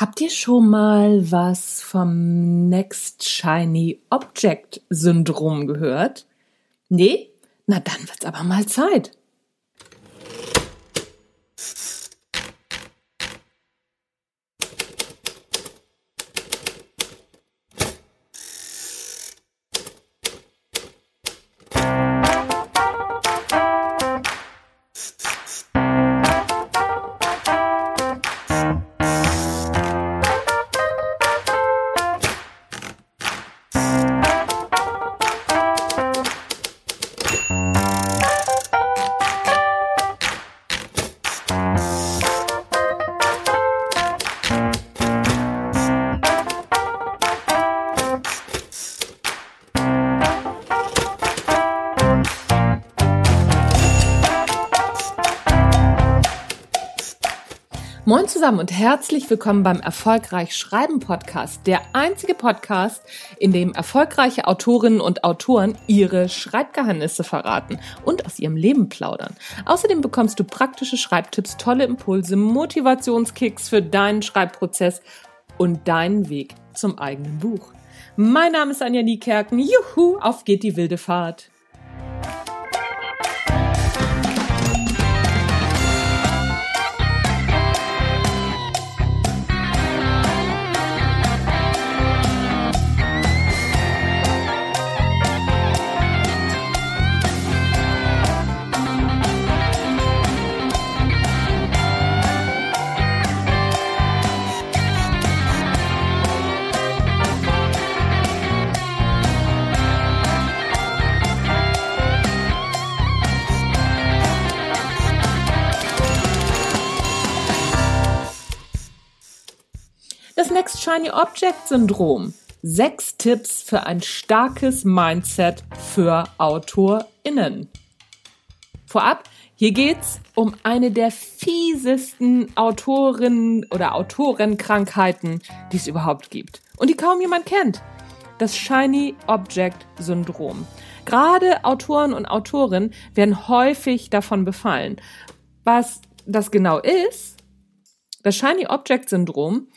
Habt ihr schon mal was vom Next Shiny Object Syndrom gehört? Nee? Na dann wird's aber mal Zeit. Zusammen und herzlich willkommen beim Erfolgreich Schreiben Podcast, der einzige Podcast, in dem erfolgreiche Autorinnen und Autoren ihre Schreibgeheimnisse verraten und aus ihrem Leben plaudern. Außerdem bekommst du praktische Schreibtipps, tolle Impulse, Motivationskicks für deinen Schreibprozess und deinen Weg zum eigenen Buch. Mein Name ist Anja Niekerken. Juhu, auf geht die wilde Fahrt. Das Next Shiny Object Syndrom. Sechs Tipps für ein starkes Mindset für AutorInnen. Vorab, hier geht's um eine der fiesesten Autorinnen oder Autorenkrankheiten, die es überhaupt gibt und die kaum jemand kennt. Das Shiny Object Syndrom. Gerade Autoren und Autorinnen werden häufig davon befallen. Was das genau ist, das Shiny Object Syndrom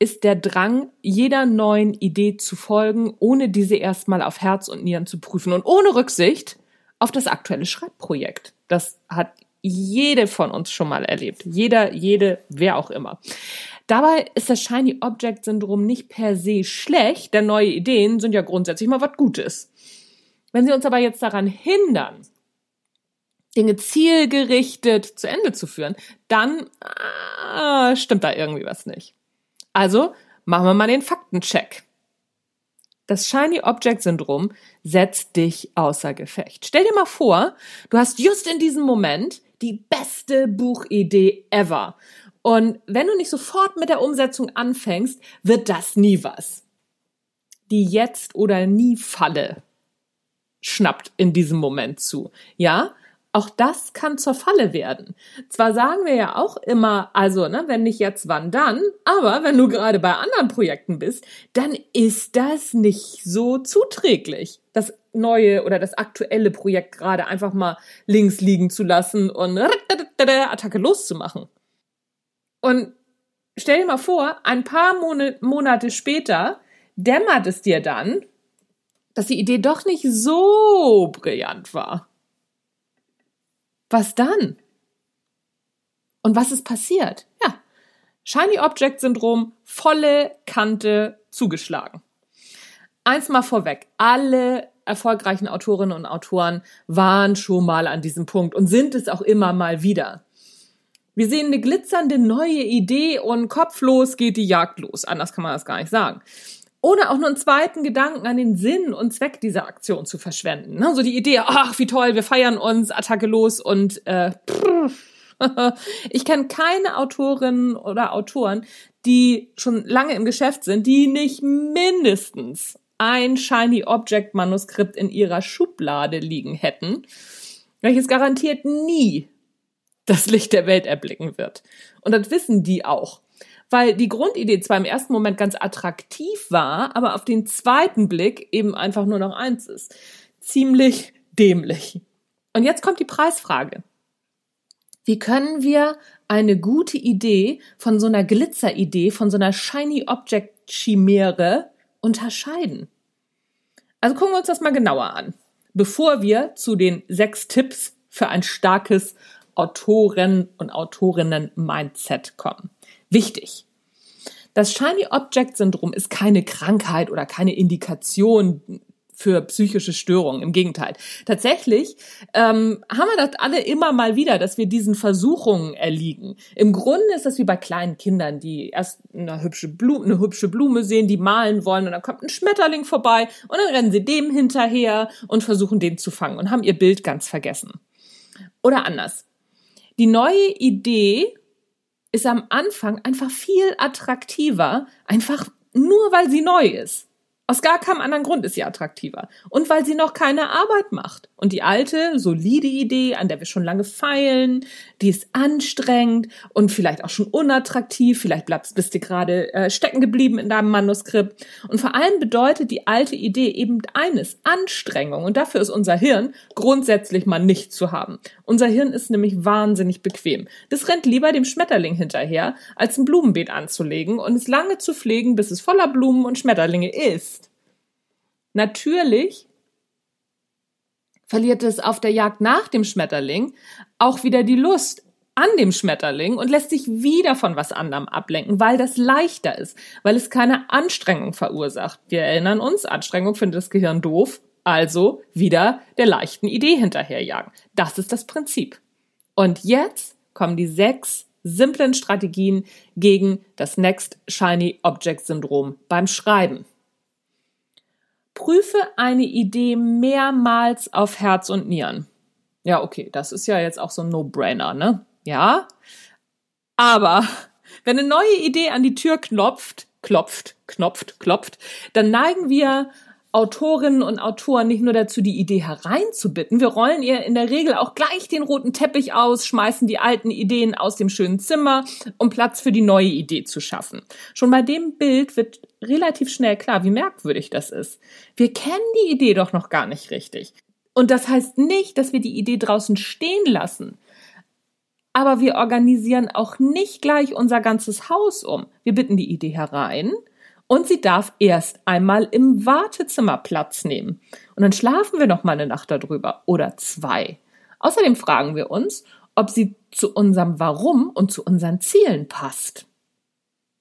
ist der Drang, jeder neuen Idee zu folgen, ohne diese erstmal auf Herz und Nieren zu prüfen und ohne Rücksicht auf das aktuelle Schreibprojekt. Das hat jede von uns schon mal erlebt. Jeder, jede, wer auch immer. Dabei ist das Shiny Object Syndrom nicht per se schlecht, denn neue Ideen sind ja grundsätzlich mal was Gutes. Wenn sie uns aber jetzt daran hindern, Dinge zielgerichtet zu Ende zu führen, dann ah, stimmt da irgendwie was nicht. Also machen wir mal den Faktencheck. Das Shiny Object Syndrom setzt dich außer Gefecht. Stell dir mal vor, du hast just in diesem Moment die beste Buchidee ever. Und wenn du nicht sofort mit der Umsetzung anfängst, wird das nie was. Die Jetzt- oder Nie-Falle schnappt in diesem Moment zu. Ja, auch das kann zur Falle werden. Zwar sagen wir ja auch immer, also, ne, wenn nicht jetzt, wann dann, aber wenn du gerade bei anderen Projekten bist, dann ist das nicht so zuträglich, das neue oder das aktuelle Projekt gerade einfach mal links liegen zu lassen und Attacke loszumachen. Und stell dir mal vor, ein paar Monate später dämmert es dir dann, dass die Idee doch nicht so brillant war. Was dann? Und was ist passiert? Ja, Shiny Object Syndrom, volle Kante zugeschlagen. Eins mal vorweg, alle erfolgreichen Autorinnen und Autoren waren schon mal an diesem Punkt und sind es auch immer mal wieder. Wir sehen eine glitzernde neue Idee und kopflos geht die Jagd los. Anders kann man das gar nicht sagen ohne auch nur einen zweiten Gedanken an den Sinn und Zweck dieser Aktion zu verschwenden. Ne? So die Idee, ach, wie toll, wir feiern uns, Attacke los und äh, ich kenne keine Autorinnen oder Autoren, die schon lange im Geschäft sind, die nicht mindestens ein Shiny Object Manuskript in ihrer Schublade liegen hätten, welches garantiert nie das Licht der Welt erblicken wird. Und das wissen die auch weil die Grundidee zwar im ersten Moment ganz attraktiv war, aber auf den zweiten Blick eben einfach nur noch eins ist. Ziemlich dämlich. Und jetzt kommt die Preisfrage. Wie können wir eine gute Idee von so einer Glitzeridee, von so einer Shiny Object Chimäre unterscheiden? Also gucken wir uns das mal genauer an, bevor wir zu den sechs Tipps für ein starkes Autoren- und Autorinnen-Mindset kommen. Wichtig. Das Shiny Object Syndrom ist keine Krankheit oder keine Indikation für psychische Störungen. Im Gegenteil. Tatsächlich ähm, haben wir das alle immer mal wieder, dass wir diesen Versuchungen erliegen. Im Grunde ist das wie bei kleinen Kindern, die erst eine hübsche Blume, eine hübsche Blume sehen, die malen wollen und dann kommt ein Schmetterling vorbei und dann rennen sie dem hinterher und versuchen den zu fangen und haben ihr Bild ganz vergessen. Oder anders. Die neue Idee ist am Anfang einfach viel attraktiver, einfach nur weil sie neu ist. Aus gar keinem anderen Grund ist sie attraktiver. Und weil sie noch keine Arbeit macht. Und die alte, solide Idee, an der wir schon lange feilen, die ist anstrengend und vielleicht auch schon unattraktiv. Vielleicht bleibst, bist du gerade äh, stecken geblieben in deinem Manuskript. Und vor allem bedeutet die alte Idee eben eines, Anstrengung. Und dafür ist unser Hirn grundsätzlich mal nicht zu haben. Unser Hirn ist nämlich wahnsinnig bequem. Das rennt lieber dem Schmetterling hinterher, als ein Blumenbeet anzulegen und es lange zu pflegen, bis es voller Blumen und Schmetterlinge ist. Natürlich verliert es auf der Jagd nach dem Schmetterling auch wieder die Lust an dem Schmetterling und lässt sich wieder von was anderem ablenken, weil das leichter ist, weil es keine Anstrengung verursacht. Wir erinnern uns, Anstrengung findet das Gehirn doof, also wieder der leichten Idee hinterherjagen. Das ist das Prinzip. Und jetzt kommen die sechs simplen Strategien gegen das Next Shiny Object Syndrom beim Schreiben. Prüfe eine Idee mehrmals auf Herz und Nieren. Ja, okay, das ist ja jetzt auch so ein No-Brainer, ne? Ja. Aber wenn eine neue Idee an die Tür klopft, klopft, knopft, klopft, dann neigen wir Autorinnen und Autoren nicht nur dazu, die Idee hereinzubitten, wir rollen ihr in der Regel auch gleich den roten Teppich aus, schmeißen die alten Ideen aus dem schönen Zimmer, um Platz für die neue Idee zu schaffen. Schon bei dem Bild wird relativ schnell klar, wie merkwürdig das ist. Wir kennen die Idee doch noch gar nicht richtig. Und das heißt nicht, dass wir die Idee draußen stehen lassen. Aber wir organisieren auch nicht gleich unser ganzes Haus um. Wir bitten die Idee herein, und sie darf erst einmal im Wartezimmer Platz nehmen. Und dann schlafen wir noch mal eine Nacht darüber oder zwei. Außerdem fragen wir uns, ob sie zu unserem Warum und zu unseren Zielen passt.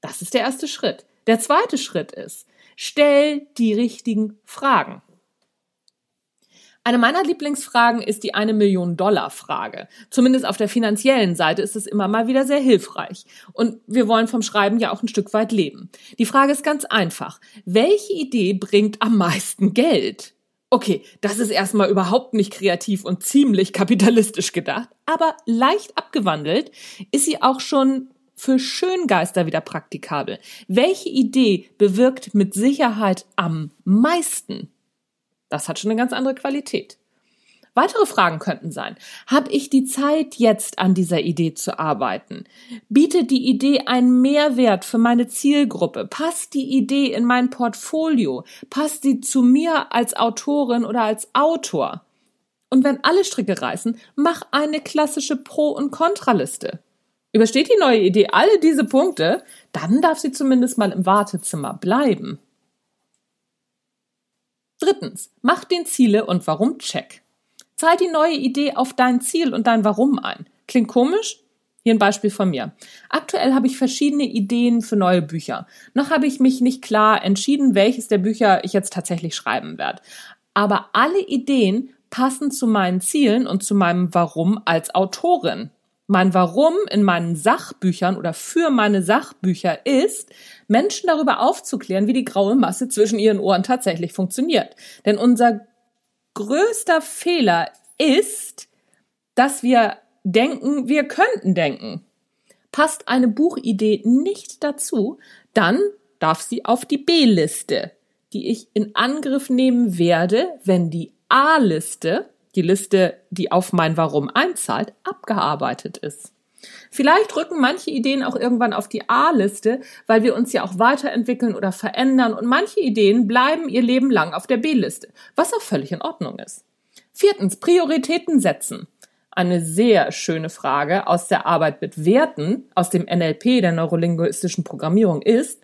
Das ist der erste Schritt. Der zweite Schritt ist, stell die richtigen Fragen. Eine meiner Lieblingsfragen ist die eine Million Dollar Frage. Zumindest auf der finanziellen Seite ist es immer mal wieder sehr hilfreich. Und wir wollen vom Schreiben ja auch ein Stück weit leben. Die Frage ist ganz einfach. Welche Idee bringt am meisten Geld? Okay, das ist erstmal überhaupt nicht kreativ und ziemlich kapitalistisch gedacht, aber leicht abgewandelt ist sie auch schon für Schöngeister wieder praktikabel. Welche Idee bewirkt mit Sicherheit am meisten? Das hat schon eine ganz andere Qualität. Weitere Fragen könnten sein, habe ich die Zeit, jetzt an dieser Idee zu arbeiten? Bietet die Idee einen Mehrwert für meine Zielgruppe? Passt die Idee in mein Portfolio? Passt sie zu mir als Autorin oder als Autor? Und wenn alle Stricke reißen, mach eine klassische Pro- und Kontraliste. Übersteht die neue Idee alle diese Punkte, dann darf sie zumindest mal im Wartezimmer bleiben. Drittens, mach den Ziele und Warum Check. Zahl die neue Idee auf dein Ziel und dein Warum ein. Klingt komisch? Hier ein Beispiel von mir. Aktuell habe ich verschiedene Ideen für neue Bücher. Noch habe ich mich nicht klar entschieden, welches der Bücher ich jetzt tatsächlich schreiben werde. Aber alle Ideen passen zu meinen Zielen und zu meinem Warum als Autorin mein Warum in meinen Sachbüchern oder für meine Sachbücher ist, Menschen darüber aufzuklären, wie die graue Masse zwischen ihren Ohren tatsächlich funktioniert. Denn unser größter Fehler ist, dass wir denken, wir könnten denken. Passt eine Buchidee nicht dazu, dann darf sie auf die B-Liste, die ich in Angriff nehmen werde, wenn die A-Liste die Liste, die auf mein Warum einzahlt, abgearbeitet ist. Vielleicht rücken manche Ideen auch irgendwann auf die A-Liste, weil wir uns ja auch weiterentwickeln oder verändern und manche Ideen bleiben ihr Leben lang auf der B-Liste, was auch völlig in Ordnung ist. Viertens, Prioritäten setzen. eine sehr schöne Frage aus der Arbeit mit Werten, aus dem NLP, der neurolinguistischen Programmierung ist,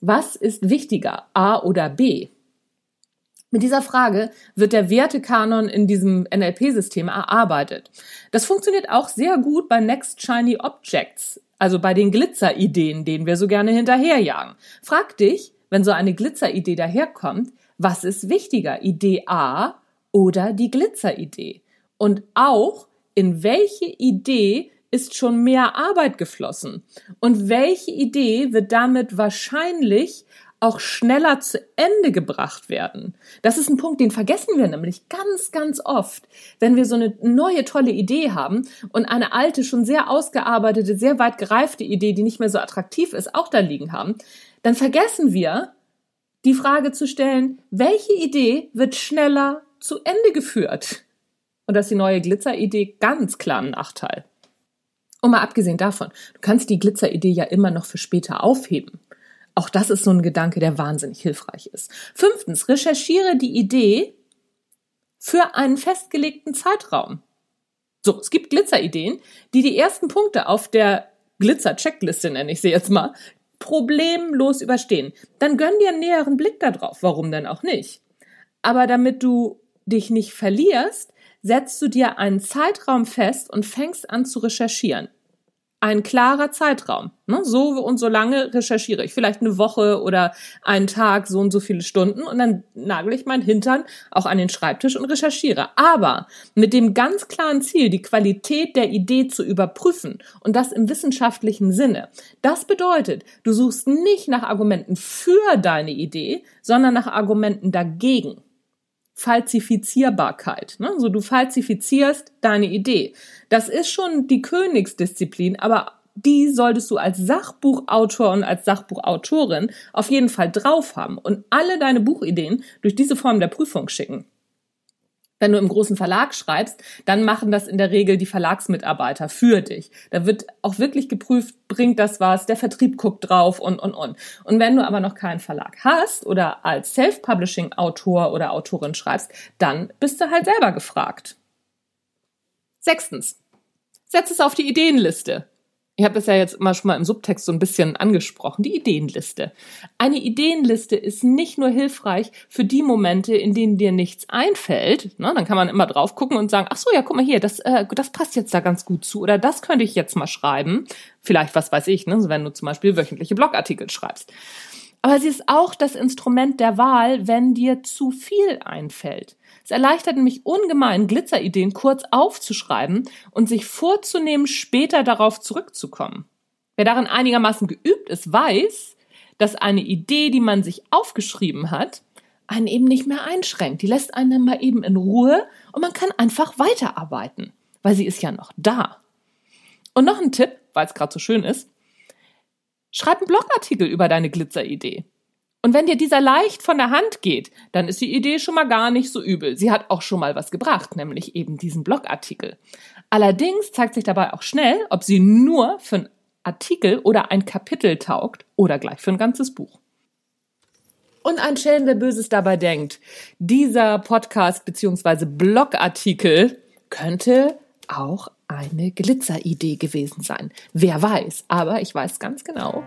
was ist wichtiger, A oder B? Mit dieser Frage wird der Wertekanon in diesem NLP-System erarbeitet. Das funktioniert auch sehr gut bei Next Shiny Objects, also bei den Glitzerideen, denen wir so gerne hinterherjagen. Frag dich, wenn so eine Glitzeridee daherkommt, was ist wichtiger, Idee A oder die Glitzeridee? Und auch, in welche Idee ist schon mehr Arbeit geflossen? Und welche Idee wird damit wahrscheinlich auch schneller zu Ende gebracht werden. Das ist ein Punkt, den vergessen wir nämlich ganz, ganz oft. Wenn wir so eine neue, tolle Idee haben und eine alte, schon sehr ausgearbeitete, sehr weit gereifte Idee, die nicht mehr so attraktiv ist, auch da liegen haben, dann vergessen wir, die Frage zu stellen, welche Idee wird schneller zu Ende geführt? Und das ist die neue Glitzeridee ganz klar ein Nachteil. Und mal abgesehen davon, du kannst die Glitzeridee ja immer noch für später aufheben. Auch das ist so ein Gedanke, der wahnsinnig hilfreich ist. Fünftens, recherchiere die Idee für einen festgelegten Zeitraum. So, es gibt Glitzerideen, die die ersten Punkte auf der Glitzer-Checkliste, nenne ich sie jetzt mal, problemlos überstehen. Dann gönn dir einen näheren Blick darauf. Warum denn auch nicht? Aber damit du dich nicht verlierst, setzt du dir einen Zeitraum fest und fängst an zu recherchieren ein klarer Zeitraum. Ne? So und so lange recherchiere ich. Vielleicht eine Woche oder einen Tag, so und so viele Stunden. Und dann nagel ich meinen Hintern auch an den Schreibtisch und recherchiere. Aber mit dem ganz klaren Ziel, die Qualität der Idee zu überprüfen. Und das im wissenschaftlichen Sinne. Das bedeutet, du suchst nicht nach Argumenten für deine Idee, sondern nach Argumenten dagegen. Falsifizierbarkeit. Ne? So du falsifizierst deine Idee. Das ist schon die Königsdisziplin, aber die solltest du als Sachbuchautor und als Sachbuchautorin auf jeden Fall drauf haben und alle deine Buchideen durch diese Form der Prüfung schicken. Wenn du im großen Verlag schreibst, dann machen das in der Regel die Verlagsmitarbeiter für dich. Da wird auch wirklich geprüft, bringt das was, der Vertrieb guckt drauf und, und, und. Und wenn du aber noch keinen Verlag hast oder als Self-Publishing-Autor oder Autorin schreibst, dann bist du halt selber gefragt. Sechstens. Setz es auf die Ideenliste. Ich habe das ja jetzt mal schon mal im Subtext so ein bisschen angesprochen, die Ideenliste. Eine Ideenliste ist nicht nur hilfreich für die Momente, in denen dir nichts einfällt. Ne? Dann kann man immer drauf gucken und sagen, ach so, ja, guck mal hier, das, äh, das passt jetzt da ganz gut zu oder das könnte ich jetzt mal schreiben. Vielleicht, was weiß ich, ne? wenn du zum Beispiel wöchentliche Blogartikel schreibst. Aber sie ist auch das Instrument der Wahl, wenn dir zu viel einfällt. Es erleichtert nämlich ungemein, Glitzerideen kurz aufzuschreiben und sich vorzunehmen, später darauf zurückzukommen. Wer darin einigermaßen geübt ist, weiß, dass eine Idee, die man sich aufgeschrieben hat, einen eben nicht mehr einschränkt. Die lässt einen mal eben in Ruhe und man kann einfach weiterarbeiten, weil sie ist ja noch da. Und noch ein Tipp, weil es gerade so schön ist. Schreib einen Blogartikel über deine Glitzeridee. Und wenn dir dieser leicht von der Hand geht, dann ist die Idee schon mal gar nicht so übel. Sie hat auch schon mal was gebracht, nämlich eben diesen Blogartikel. Allerdings zeigt sich dabei auch schnell, ob sie nur für einen Artikel oder ein Kapitel taugt oder gleich für ein ganzes Buch. Und ein Schelm, der Böses dabei denkt, dieser Podcast bzw. Blogartikel könnte auch eine Glitzeridee gewesen sein. Wer weiß, aber ich weiß ganz genau,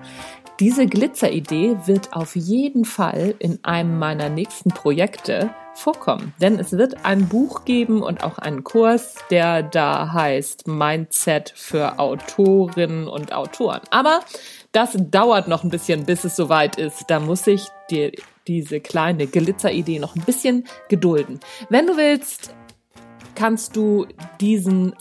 diese Glitzeridee wird auf jeden Fall in einem meiner nächsten Projekte vorkommen. Denn es wird ein Buch geben und auch einen Kurs, der da heißt Mindset für Autorinnen und Autoren. Aber das dauert noch ein bisschen, bis es soweit ist. Da muss ich dir diese kleine Glitzeridee noch ein bisschen gedulden. Wenn du willst, kannst du diesen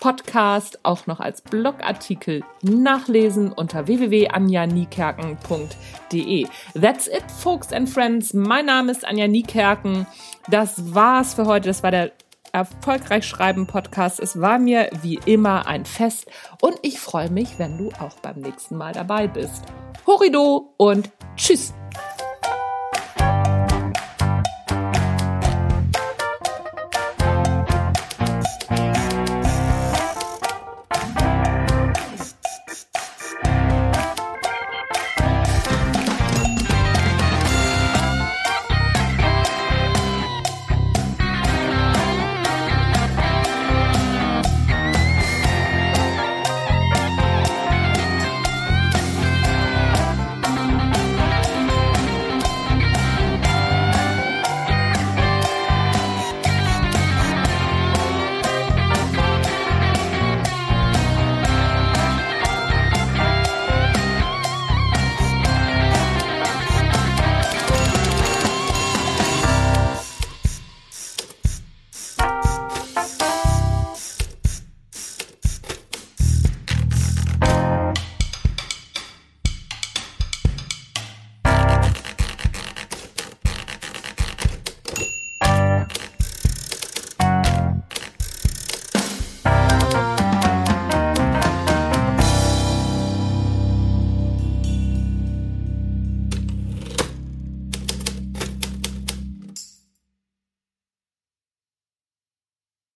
Podcast auch noch als Blogartikel nachlesen unter www.anjanikerken.de. That's it, folks and friends. Mein Name ist Anja Niekerken. Das war's für heute. Das war der Erfolgreich Schreiben Podcast. Es war mir wie immer ein Fest und ich freue mich, wenn du auch beim nächsten Mal dabei bist. Horido und tschüss!